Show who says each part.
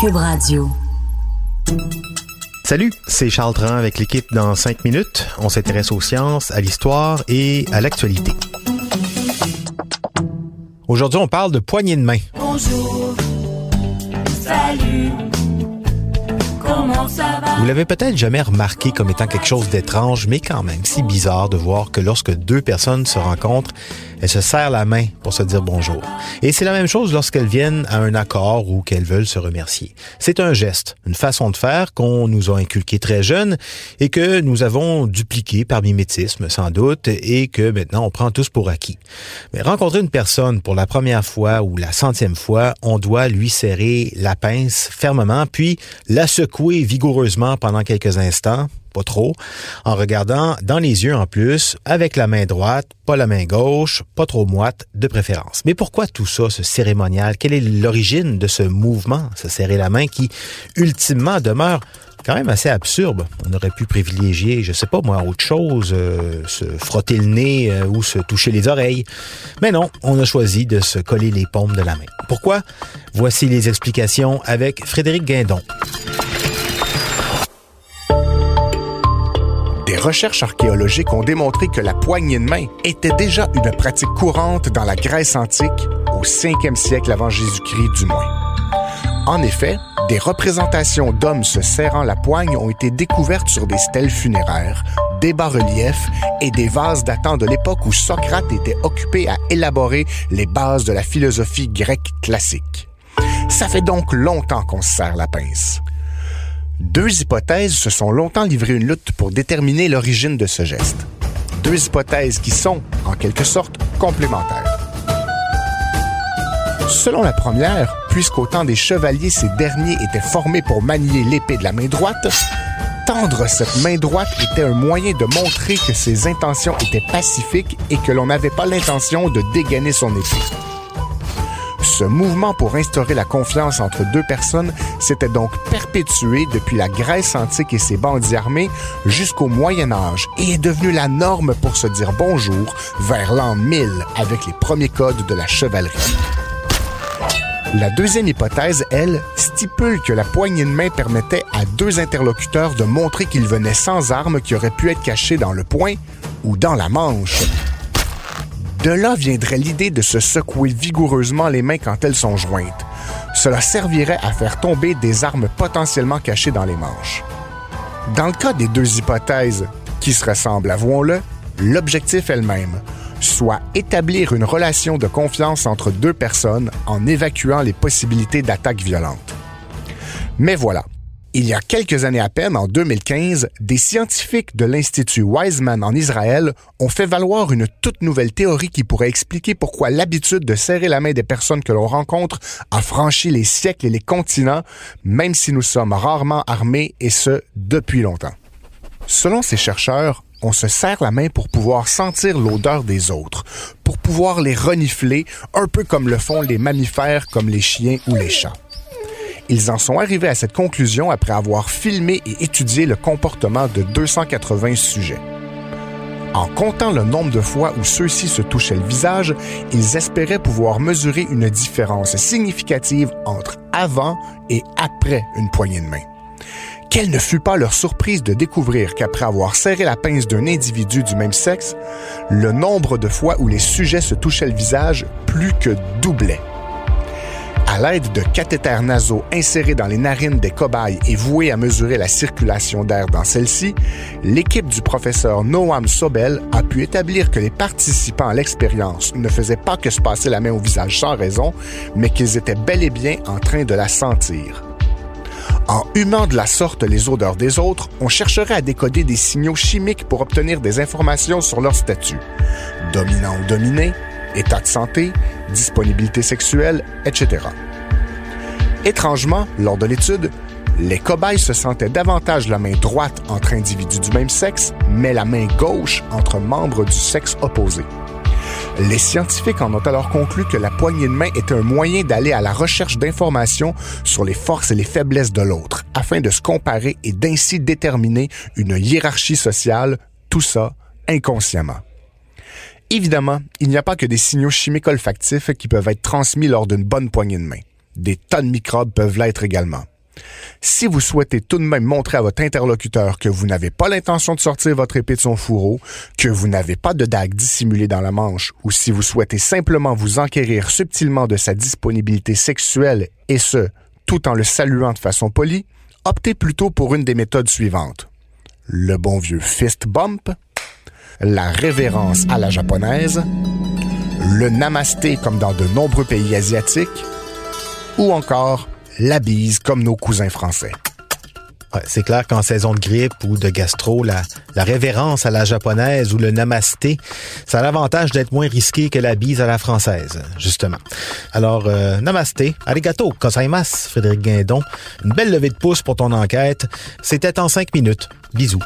Speaker 1: Cube Radio.
Speaker 2: Salut, c'est Charles Tran avec l'équipe dans 5 minutes. On s'intéresse aux sciences, à l'histoire et à l'actualité. Aujourd'hui, on parle de poignée de main.
Speaker 3: Bonjour. Salut. Comment ça va?
Speaker 2: Vous l'avez peut-être jamais remarqué comme étant quelque chose d'étrange, mais quand même si bizarre de voir que lorsque deux personnes se rencontrent, elles se serrent la main pour se dire bonjour. Et c'est la même chose lorsqu'elles viennent à un accord ou qu'elles veulent se remercier. C'est un geste, une façon de faire qu'on nous a inculqué très jeune et que nous avons dupliqué par mimétisme sans doute et que maintenant on prend tous pour acquis. Mais rencontrer une personne pour la première fois ou la centième fois, on doit lui serrer la pince fermement puis la secouer vigoureusement pendant quelques instants trop, en regardant dans les yeux en plus, avec la main droite, pas la main gauche, pas trop moite de préférence. Mais pourquoi tout ça, ce cérémonial? Quelle est l'origine de ce mouvement, se serrer la main qui, ultimement, demeure quand même assez absurde? On aurait pu privilégier, je sais pas moi, autre chose, euh, se frotter le nez euh, ou se toucher les oreilles. Mais non, on a choisi de se coller les paumes de la main. Pourquoi? Voici les explications avec Frédéric Guindon.
Speaker 4: Des recherches archéologiques ont démontré que la poignée de main était déjà une pratique courante dans la Grèce antique, au 5e siècle avant Jésus-Christ du moins. En effet, des représentations d'hommes se serrant la poigne ont été découvertes sur des stèles funéraires, des bas-reliefs et des vases datant de l'époque où Socrate était occupé à élaborer les bases de la philosophie grecque classique. Ça fait donc longtemps qu'on se serre la pince. Deux hypothèses se sont longtemps livrées une lutte pour déterminer l'origine de ce geste. Deux hypothèses qui sont, en quelque sorte, complémentaires. Selon la première, puisqu'au temps des chevaliers, ces derniers étaient formés pour manier l'épée de la main droite, tendre cette main droite était un moyen de montrer que ses intentions étaient pacifiques et que l'on n'avait pas l'intention de dégainer son épée. Ce mouvement pour instaurer la confiance entre deux personnes s'était donc perpétué depuis la Grèce antique et ses bandits armés jusqu'au Moyen Âge et est devenu la norme pour se dire bonjour vers l'an 1000 avec les premiers codes de la chevalerie. La deuxième hypothèse, elle, stipule que la poignée de main permettait à deux interlocuteurs de montrer qu'ils venaient sans armes qui auraient pu être cachées dans le poing ou dans la manche. De là viendrait l'idée de se secouer vigoureusement les mains quand elles sont jointes. Cela servirait à faire tomber des armes potentiellement cachées dans les manches. Dans le cas des deux hypothèses, qui se ressemblent, avouons-le, l'objectif est le même, soit établir une relation de confiance entre deux personnes en évacuant les possibilités d'attaques violentes. Mais voilà, il y a quelques années à peine, en 2015, des scientifiques de l'Institut Wiseman en Israël ont fait valoir une toute nouvelle théorie qui pourrait expliquer pourquoi l'habitude de serrer la main des personnes que l'on rencontre a franchi les siècles et les continents, même si nous sommes rarement armés, et ce, depuis longtemps. Selon ces chercheurs, on se serre la main pour pouvoir sentir l'odeur des autres, pour pouvoir les renifler, un peu comme le font les mammifères comme les chiens ou les chats. Ils en sont arrivés à cette conclusion après avoir filmé et étudié le comportement de 280 sujets. En comptant le nombre de fois où ceux-ci se touchaient le visage, ils espéraient pouvoir mesurer une différence significative entre avant et après une poignée de main. Quelle ne fut pas leur surprise de découvrir qu'après avoir serré la pince d'un individu du même sexe, le nombre de fois où les sujets se touchaient le visage plus que doublait. À l'aide de cathéters nasaux insérés dans les narines des cobayes et voués à mesurer la circulation d'air dans celle-ci, l'équipe du professeur Noam Sobel a pu établir que les participants à l'expérience ne faisaient pas que se passer la main au visage sans raison, mais qu'ils étaient bel et bien en train de la sentir. En humant de la sorte les odeurs des autres, on chercherait à décoder des signaux chimiques pour obtenir des informations sur leur statut. Dominant ou dominé, état de santé, disponibilité sexuelle, etc. Étrangement, lors de l'étude, les cobayes se sentaient davantage la main droite entre individus du même sexe, mais la main gauche entre membres du sexe opposé. Les scientifiques en ont alors conclu que la poignée de main était un moyen d'aller à la recherche d'informations sur les forces et les faiblesses de l'autre, afin de se comparer et d'ainsi déterminer une hiérarchie sociale, tout ça inconsciemment. Évidemment, il n'y a pas que des signaux chimiques olfactifs qui peuvent être transmis lors d'une bonne poignée de main. Des tas de microbes peuvent l'être également. Si vous souhaitez tout de même montrer à votre interlocuteur que vous n'avez pas l'intention de sortir votre épée de son fourreau, que vous n'avez pas de dague dissimulée dans la manche, ou si vous souhaitez simplement vous enquérir subtilement de sa disponibilité sexuelle, et ce, tout en le saluant de façon polie, optez plutôt pour une des méthodes suivantes. Le bon vieux fist bump, la révérence à la japonaise, le namasté comme dans de nombreux pays asiatiques, ou encore la bise comme nos cousins français.
Speaker 2: C'est clair qu'en saison de grippe ou de gastro, la, révérence à la japonaise ou le namasté, ça a l'avantage d'être moins risqué que la bise à la française, justement. Alors, euh, namasté, arigato, kosaimasu, Frédéric Guindon. Une belle levée de pouce pour ton enquête. C'était en cinq minutes. Bisous.